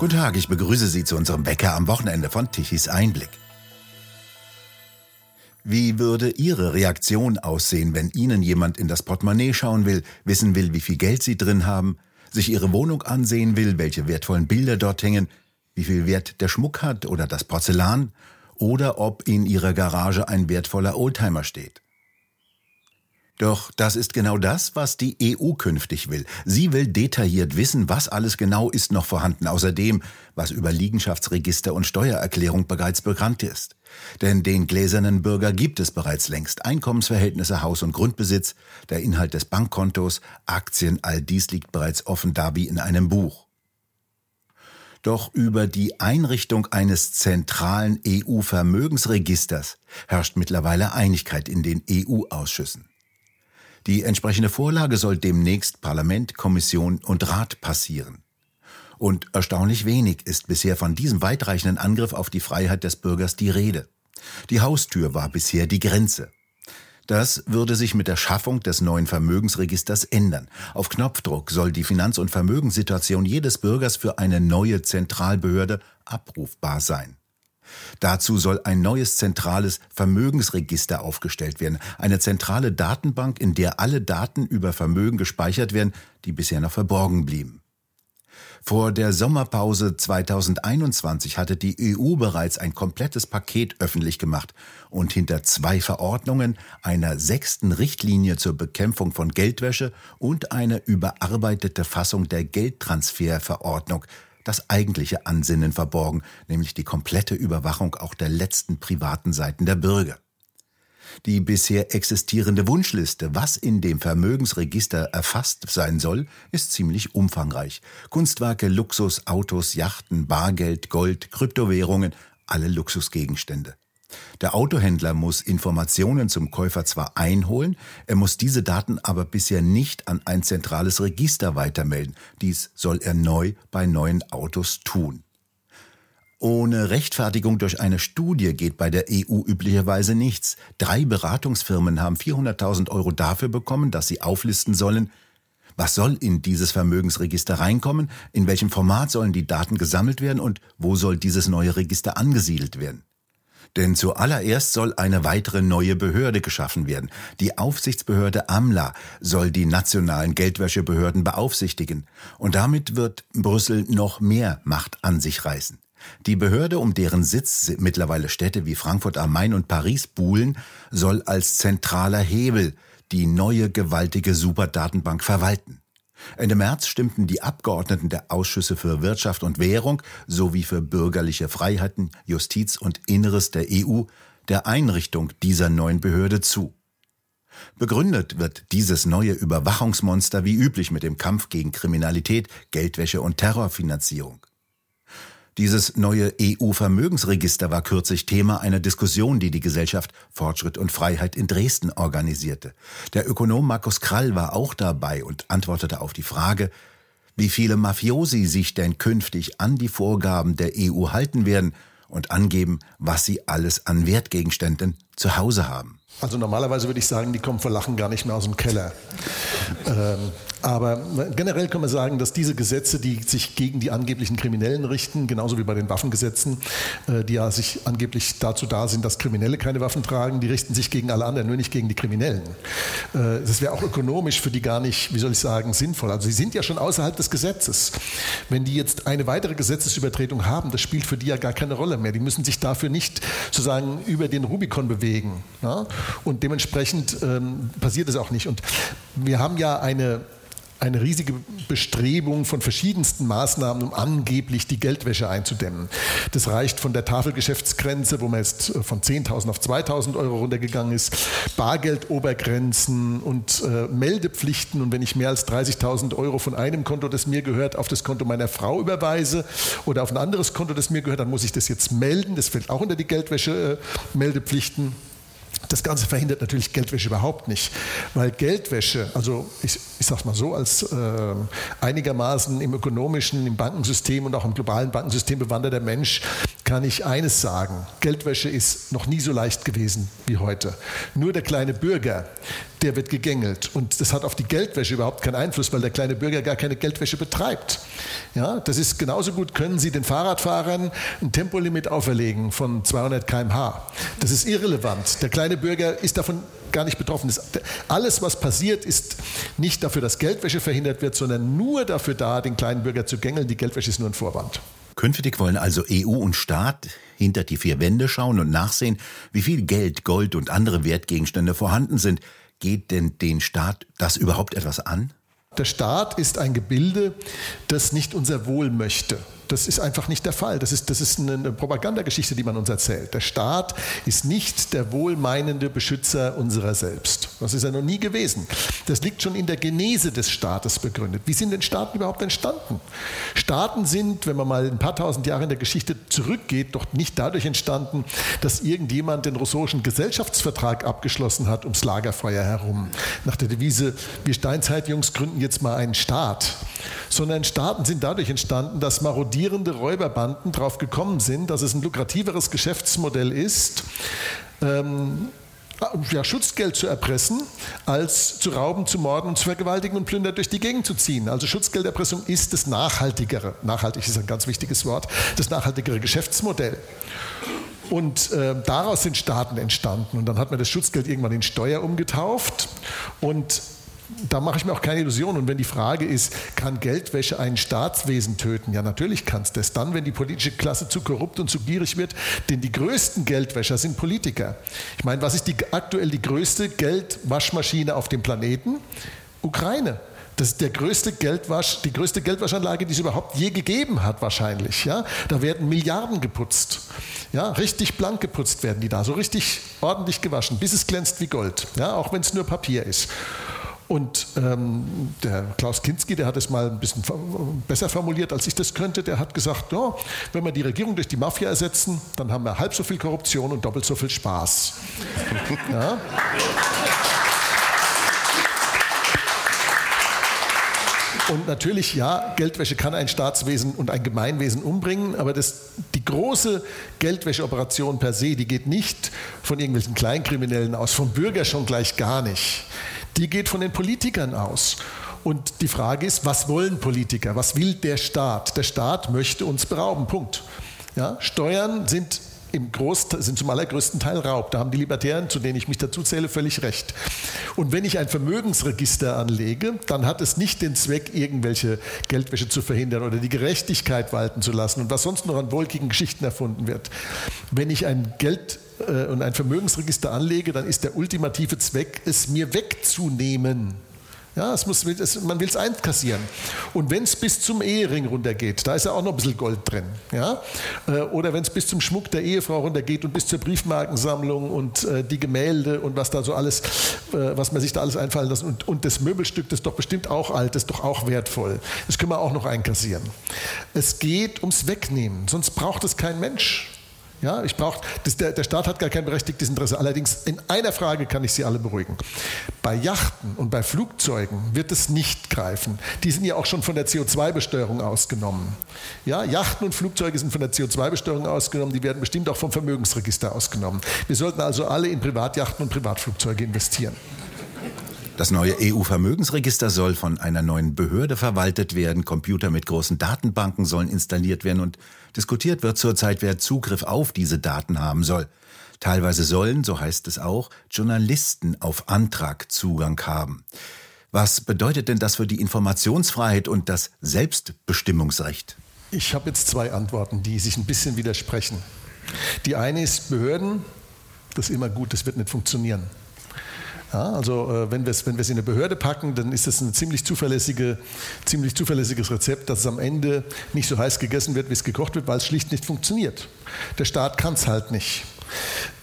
Guten Tag, ich begrüße Sie zu unserem Wecker am Wochenende von Tichys Einblick. Wie würde Ihre Reaktion aussehen, wenn Ihnen jemand in das Portemonnaie schauen will, wissen will, wie viel Geld Sie drin haben, sich Ihre Wohnung ansehen will, welche wertvollen Bilder dort hängen, wie viel Wert der Schmuck hat oder das Porzellan, oder ob in Ihrer Garage ein wertvoller Oldtimer steht? Doch das ist genau das, was die EU künftig will. Sie will detailliert wissen, was alles genau ist noch vorhanden, außerdem, was über Liegenschaftsregister und Steuererklärung bereits bekannt ist. Denn den gläsernen Bürger gibt es bereits längst. Einkommensverhältnisse, Haus- und Grundbesitz, der Inhalt des Bankkontos, Aktien, all dies liegt bereits offen da wie in einem Buch. Doch über die Einrichtung eines zentralen EU-Vermögensregisters herrscht mittlerweile Einigkeit in den EU-Ausschüssen. Die entsprechende Vorlage soll demnächst Parlament, Kommission und Rat passieren. Und erstaunlich wenig ist bisher von diesem weitreichenden Angriff auf die Freiheit des Bürgers die Rede. Die Haustür war bisher die Grenze. Das würde sich mit der Schaffung des neuen Vermögensregisters ändern. Auf Knopfdruck soll die Finanz- und Vermögenssituation jedes Bürgers für eine neue Zentralbehörde abrufbar sein. Dazu soll ein neues zentrales Vermögensregister aufgestellt werden, eine zentrale Datenbank, in der alle Daten über Vermögen gespeichert werden, die bisher noch verborgen blieben. Vor der Sommerpause 2021 hatte die EU bereits ein komplettes Paket öffentlich gemacht und hinter zwei Verordnungen, einer sechsten Richtlinie zur Bekämpfung von Geldwäsche und eine überarbeitete Fassung der Geldtransferverordnung das eigentliche Ansinnen verborgen, nämlich die komplette Überwachung auch der letzten privaten Seiten der Bürger. Die bisher existierende Wunschliste, was in dem Vermögensregister erfasst sein soll, ist ziemlich umfangreich. Kunstwerke, Luxus, Autos, Yachten, Bargeld, Gold, Kryptowährungen, alle Luxusgegenstände. Der Autohändler muss Informationen zum Käufer zwar einholen, er muss diese Daten aber bisher nicht an ein zentrales Register weitermelden. Dies soll er neu bei neuen Autos tun. Ohne Rechtfertigung durch eine Studie geht bei der EU üblicherweise nichts. Drei Beratungsfirmen haben 400.000 Euro dafür bekommen, dass sie auflisten sollen, was soll in dieses Vermögensregister reinkommen, in welchem Format sollen die Daten gesammelt werden und wo soll dieses neue Register angesiedelt werden. Denn zuallererst soll eine weitere neue Behörde geschaffen werden. Die Aufsichtsbehörde AMLA soll die nationalen Geldwäschebehörden beaufsichtigen. Und damit wird Brüssel noch mehr Macht an sich reißen. Die Behörde, um deren Sitz mittlerweile Städte wie Frankfurt am Main und Paris buhlen, soll als zentraler Hebel die neue gewaltige Superdatenbank verwalten. Ende März stimmten die Abgeordneten der Ausschüsse für Wirtschaft und Währung sowie für bürgerliche Freiheiten, Justiz und Inneres der EU der Einrichtung dieser neuen Behörde zu. Begründet wird dieses neue Überwachungsmonster wie üblich mit dem Kampf gegen Kriminalität, Geldwäsche und Terrorfinanzierung. Dieses neue EU-Vermögensregister war kürzlich Thema einer Diskussion, die die Gesellschaft Fortschritt und Freiheit in Dresden organisierte. Der Ökonom Markus Krall war auch dabei und antwortete auf die Frage, wie viele Mafiosi sich denn künftig an die Vorgaben der EU halten werden und angeben, was sie alles an Wertgegenständen zu Hause haben. Also normalerweise würde ich sagen, die kommen vor Lachen gar nicht mehr aus dem Keller. Ähm, aber generell kann man sagen, dass diese Gesetze, die sich gegen die angeblichen Kriminellen richten, genauso wie bei den Waffengesetzen, äh, die ja sich angeblich dazu da sind, dass Kriminelle keine Waffen tragen, die richten sich gegen alle anderen, nur nicht gegen die Kriminellen. Äh, das wäre auch ökonomisch für die gar nicht, wie soll ich sagen, sinnvoll. Also sie sind ja schon außerhalb des Gesetzes. Wenn die jetzt eine weitere Gesetzesübertretung haben, das spielt für die ja gar keine Rolle mehr. Die müssen sich dafür nicht sozusagen über den Rubikon bewegen. Und dementsprechend ähm, passiert es auch nicht. Und wir haben ja eine eine riesige Bestrebung von verschiedensten Maßnahmen, um angeblich die Geldwäsche einzudämmen. Das reicht von der Tafelgeschäftsgrenze, wo man jetzt von 10.000 auf 2.000 Euro runtergegangen ist, Bargeldobergrenzen und äh, Meldepflichten. Und wenn ich mehr als 30.000 Euro von einem Konto, das mir gehört, auf das Konto meiner Frau überweise oder auf ein anderes Konto, das mir gehört, dann muss ich das jetzt melden. Das fällt auch unter die Geldwäsche-Meldepflichten. Äh, das Ganze verhindert natürlich Geldwäsche überhaupt nicht, weil Geldwäsche, also ich, ich sage mal so, als äh, einigermaßen im ökonomischen, im Bankensystem und auch im globalen Bankensystem bewanderter Mensch kann ich eines sagen, Geldwäsche ist noch nie so leicht gewesen wie heute. Nur der kleine Bürger, der wird gegängelt. Und das hat auf die Geldwäsche überhaupt keinen Einfluss, weil der kleine Bürger gar keine Geldwäsche betreibt. Ja, das ist genauso gut, können Sie den Fahrradfahrern ein Tempolimit auferlegen von 200 km/h. Das ist irrelevant. Der kleine Bürger ist davon gar nicht betroffen. Das, alles, was passiert, ist nicht dafür, dass Geldwäsche verhindert wird, sondern nur dafür da, den kleinen Bürger zu gängeln. Die Geldwäsche ist nur ein Vorwand. Künftig wollen also EU und Staat hinter die vier Wände schauen und nachsehen, wie viel Geld, Gold und andere Wertgegenstände vorhanden sind. Geht denn den Staat das überhaupt etwas an? Der Staat ist ein Gebilde, das nicht unser Wohl möchte. Das ist einfach nicht der Fall. Das ist, das ist eine Propagandageschichte, die man uns erzählt. Der Staat ist nicht der wohlmeinende Beschützer unserer selbst. Das ist er noch nie gewesen. Das liegt schon in der Genese des Staates begründet. Wie sind denn Staaten überhaupt entstanden? Staaten sind, wenn man mal ein paar tausend Jahre in der Geschichte zurückgeht, doch nicht dadurch entstanden, dass irgendjemand den russischen Gesellschaftsvertrag abgeschlossen hat ums Lagerfeuer herum. Nach der Devise, wir Steinzeitjungs gründen jetzt mal einen Staat. Sondern Staaten sind dadurch entstanden, dass marodierende marodierende Räuberbanden darauf gekommen sind, dass es ein lukrativeres Geschäftsmodell ist, ähm, ja, Schutzgeld zu erpressen, als zu rauben, zu morden und zu vergewaltigen und plündern durch die Gegend zu ziehen. Also Schutzgelderpressung ist das nachhaltigere, nachhaltig ist ein ganz wichtiges Wort, das nachhaltigere Geschäftsmodell. Und äh, daraus sind Staaten entstanden. Und dann hat man das Schutzgeld irgendwann in Steuer umgetauft. Und da mache ich mir auch keine Illusionen. Und wenn die Frage ist, kann Geldwäsche ein Staatswesen töten? Ja, natürlich kann es das. Dann, wenn die politische Klasse zu korrupt und zu gierig wird, denn die größten Geldwäscher sind Politiker. Ich meine, was ist die, aktuell die größte Geldwaschmaschine auf dem Planeten? Ukraine. Das ist der größte Geldwasch, die größte Geldwaschanlage, die es überhaupt je gegeben hat, wahrscheinlich. Ja? Da werden Milliarden geputzt. Ja? Richtig blank geputzt werden die da, so richtig ordentlich gewaschen, bis es glänzt wie Gold. Ja? Auch wenn es nur Papier ist. Und ähm, der Klaus Kinski, der hat es mal ein bisschen besser formuliert, als ich das könnte. Der hat gesagt, oh, wenn wir die Regierung durch die Mafia ersetzen, dann haben wir halb so viel Korruption und doppelt so viel Spaß. ja? Und natürlich, ja, Geldwäsche kann ein Staatswesen und ein Gemeinwesen umbringen, aber das, die große Geldwäscheoperation per se, die geht nicht von irgendwelchen Kleinkriminellen aus, vom Bürger schon gleich gar nicht die geht von den Politikern aus. Und die Frage ist, was wollen Politiker? Was will der Staat? Der Staat möchte uns berauben. Punkt. Ja, Steuern sind im Groß, sind zum allergrößten Teil Raub. Da haben die Libertären, zu denen ich mich dazu zähle, völlig recht. Und wenn ich ein Vermögensregister anlege, dann hat es nicht den Zweck, irgendwelche Geldwäsche zu verhindern oder die Gerechtigkeit walten zu lassen und was sonst noch an wolkigen Geschichten erfunden wird. Wenn ich ein Geld äh, und ein Vermögensregister anlege, dann ist der ultimative Zweck, es mir wegzunehmen. Ja, es muss, es, man will es einkassieren. Und wenn es bis zum Ehering runtergeht, da ist ja auch noch ein bisschen Gold drin. Ja? Äh, oder wenn es bis zum Schmuck der Ehefrau runtergeht und bis zur Briefmarkensammlung und äh, die Gemälde und was da so alles, äh, was man sich da alles einfallen lässt und, und das Möbelstück, das ist doch bestimmt auch alt, das ist doch auch wertvoll. Das können wir auch noch einkassieren. Es geht ums Wegnehmen, sonst braucht es kein Mensch. Ja, ich brauche, der, der Staat hat gar kein berechtigtes Interesse. Allerdings in einer Frage kann ich Sie alle beruhigen. Bei Yachten und bei Flugzeugen wird es nicht greifen. Die sind ja auch schon von der CO2-Besteuerung ausgenommen. Ja, Yachten und Flugzeuge sind von der CO2-Besteuerung ausgenommen. Die werden bestimmt auch vom Vermögensregister ausgenommen. Wir sollten also alle in Privatjachten und Privatflugzeuge investieren. Das neue EU-Vermögensregister soll von einer neuen Behörde verwaltet werden. Computer mit großen Datenbanken sollen installiert werden und diskutiert wird zurzeit, wer Zugriff auf diese Daten haben soll. Teilweise sollen, so heißt es auch, Journalisten auf Antrag Zugang haben. Was bedeutet denn das für die Informationsfreiheit und das Selbstbestimmungsrecht? Ich habe jetzt zwei Antworten, die sich ein bisschen widersprechen. Die eine ist Behörden, das ist immer gut, das wird nicht funktionieren. Ja, also äh, wenn wir es wenn in eine Behörde packen, dann ist das ein ziemlich, zuverlässige, ziemlich zuverlässiges Rezept, dass es am Ende nicht so heiß gegessen wird, wie es gekocht wird, weil es schlicht nicht funktioniert. Der Staat kann es halt nicht.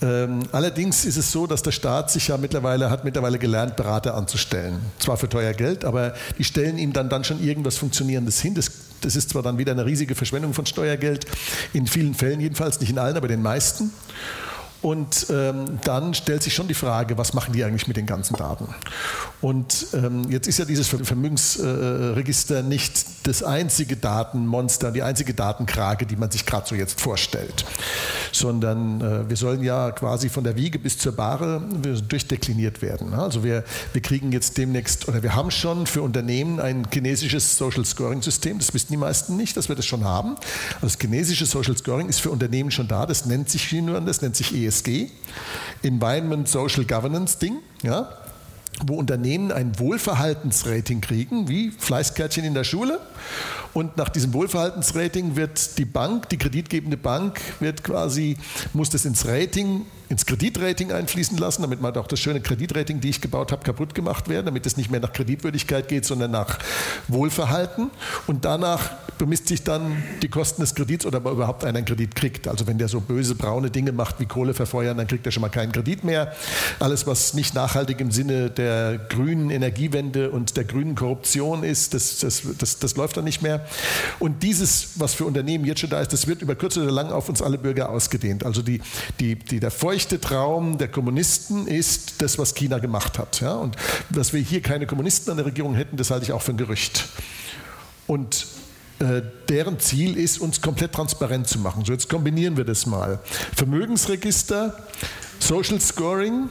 Ähm, allerdings ist es so, dass der Staat sich ja mittlerweile hat mittlerweile gelernt, Berater anzustellen. Zwar für teuer Geld, aber die stellen ihm dann, dann schon irgendwas Funktionierendes hin. Das, das ist zwar dann wieder eine riesige Verschwendung von Steuergeld, in vielen Fällen jedenfalls, nicht in allen, aber den meisten. Und ähm, dann stellt sich schon die Frage, was machen die eigentlich mit den ganzen Daten? Und ähm, jetzt ist ja dieses Vermögensregister äh, nicht das einzige Datenmonster, die einzige Datenkrage, die man sich gerade so jetzt vorstellt, sondern äh, wir sollen ja quasi von der Wiege bis zur Bahre durchdekliniert werden. Also wir, wir kriegen jetzt demnächst, oder wir haben schon für Unternehmen ein chinesisches Social Scoring System, das wissen die meisten nicht, dass wir das schon haben. Also das chinesische Social Scoring ist für Unternehmen schon da, das nennt sich nur, das nennt sich ESG, Environment Social Governance Ding, ja, wo Unternehmen ein Wohlverhaltensrating kriegen, wie Fleißkärtchen in der Schule. Und nach diesem Wohlverhaltensrating wird die Bank, die kreditgebende Bank, wird quasi, muss das ins Rating ins Kreditrating einfließen lassen, damit man auch das schöne Kreditrating, die ich gebaut habe, kaputt gemacht werden, damit es nicht mehr nach Kreditwürdigkeit geht, sondern nach Wohlverhalten. Und danach bemisst sich dann die Kosten des Kredits oder ob überhaupt einer einen Kredit kriegt. Also wenn der so böse braune Dinge macht wie Kohle verfeuern, dann kriegt er schon mal keinen Kredit mehr. Alles, was nicht nachhaltig im Sinne der grünen Energiewende und der grünen Korruption ist, das, das, das, das läuft dann nicht mehr. Und dieses, was für Unternehmen jetzt schon da ist, das wird über kurz oder lang auf uns alle Bürger ausgedehnt. Also die, die, die, der Feucht feuchte Traum der Kommunisten ist das, was China gemacht hat. Ja? Und dass wir hier keine Kommunisten an der Regierung hätten, das halte ich auch für ein Gerücht. Und äh, deren Ziel ist, uns komplett transparent zu machen. So, jetzt kombinieren wir das mal. Vermögensregister, Social Scoring,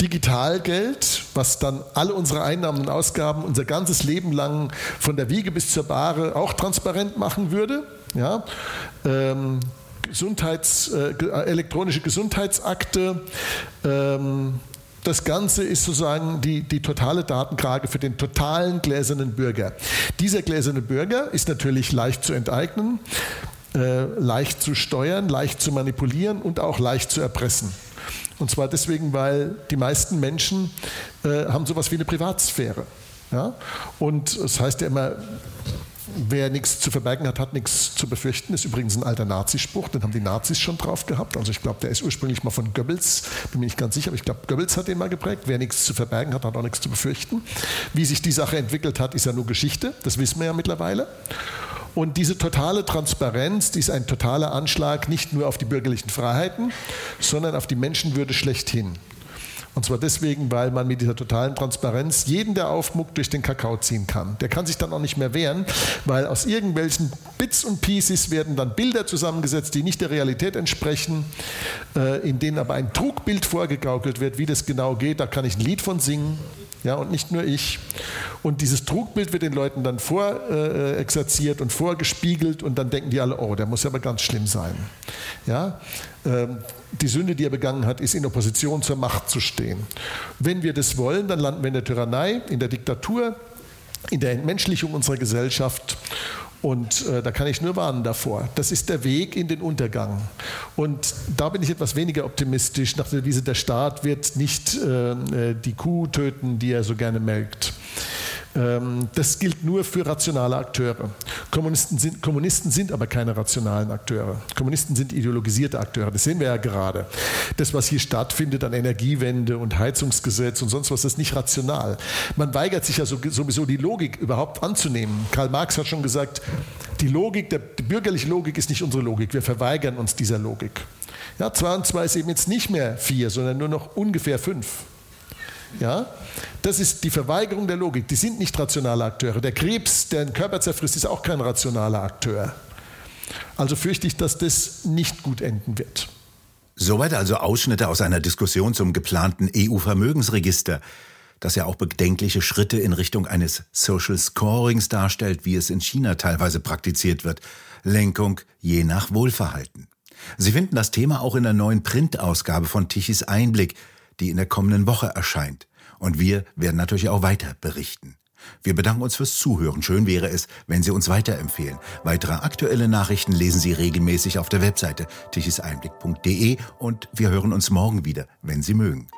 Digitalgeld, was dann alle unsere Einnahmen und Ausgaben unser ganzes Leben lang von der Wiege bis zur Bahre auch transparent machen würde. Ja? Ähm, Gesundheits, äh, elektronische Gesundheitsakte. Ähm, das Ganze ist sozusagen die, die totale Datenkrage für den totalen gläsernen Bürger. Dieser gläserne Bürger ist natürlich leicht zu enteignen, äh, leicht zu steuern, leicht zu manipulieren und auch leicht zu erpressen. Und zwar deswegen, weil die meisten Menschen äh, haben sowas wie eine Privatsphäre. Ja? Und es das heißt ja immer, Wer nichts zu verbergen hat, hat nichts zu befürchten. Ist übrigens ein alter Nazispruch, den haben die Nazis schon drauf gehabt. Also ich glaube, der ist ursprünglich mal von Goebbels, bin mir nicht ganz sicher, aber ich glaube, Goebbels hat den mal geprägt. Wer nichts zu verbergen hat, hat auch nichts zu befürchten. Wie sich die Sache entwickelt hat, ist ja nur Geschichte. Das wissen wir ja mittlerweile. Und diese totale Transparenz, die ist ein totaler Anschlag nicht nur auf die bürgerlichen Freiheiten, sondern auf die Menschenwürde schlechthin. Und zwar deswegen, weil man mit dieser totalen Transparenz jeden, der aufmuckt, durch den Kakao ziehen kann. Der kann sich dann auch nicht mehr wehren, weil aus irgendwelchen Bits und Pieces werden dann Bilder zusammengesetzt, die nicht der Realität entsprechen, äh, in denen aber ein Trugbild vorgegaukelt wird, wie das genau geht. Da kann ich ein Lied von singen. Ja, und nicht nur ich. Und dieses Trugbild wird den Leuten dann vorexerziert äh, und vorgespiegelt und dann denken die alle, oh, der muss ja aber ganz schlimm sein. Ja, ähm, die Sünde, die er begangen hat, ist in Opposition zur Macht zu stehen. Wenn wir das wollen, dann landen wir in der Tyrannei, in der Diktatur, in der Entmenschlichung unserer Gesellschaft. Und äh, da kann ich nur warnen davor. Das ist der Weg in den Untergang. Und da bin ich etwas weniger optimistisch nach der Devise, der Staat wird nicht äh, äh die Kuh töten, die er so gerne melkt. Ähm, das gilt nur für rationale Akteure. Kommunisten sind, Kommunisten sind aber keine rationalen Akteure. Kommunisten sind ideologisierte Akteure. Das sehen wir ja gerade. Das, was hier stattfindet an Energiewende und Heizungsgesetz und sonst was, ist nicht rational. Man weigert sich ja sowieso die Logik überhaupt anzunehmen. Karl Marx hat schon gesagt, die Logik, die bürgerliche Logik ist nicht unsere Logik. Wir verweigern uns dieser Logik. Ja, zwei und zwei ist eben jetzt nicht mehr vier, sondern nur noch ungefähr fünf. Ja? Das ist die Verweigerung der Logik. Die sind nicht rationale Akteure. Der Krebs, der den Körper zerfrisst, ist auch kein rationaler Akteur. Also fürchte ich, dass das nicht gut enden wird. Soweit also Ausschnitte aus einer Diskussion zum geplanten EU-Vermögensregister, das ja auch bedenkliche Schritte in Richtung eines Social Scorings darstellt, wie es in China teilweise praktiziert wird. Lenkung je nach Wohlverhalten. Sie finden das Thema auch in der neuen Printausgabe von Tichys Einblick, die in der kommenden Woche erscheint. Und wir werden natürlich auch weiter berichten. Wir bedanken uns fürs Zuhören. Schön wäre es, wenn Sie uns weiterempfehlen. Weitere aktuelle Nachrichten lesen Sie regelmäßig auf der Webseite tichiseinblick.de und wir hören uns morgen wieder, wenn Sie mögen.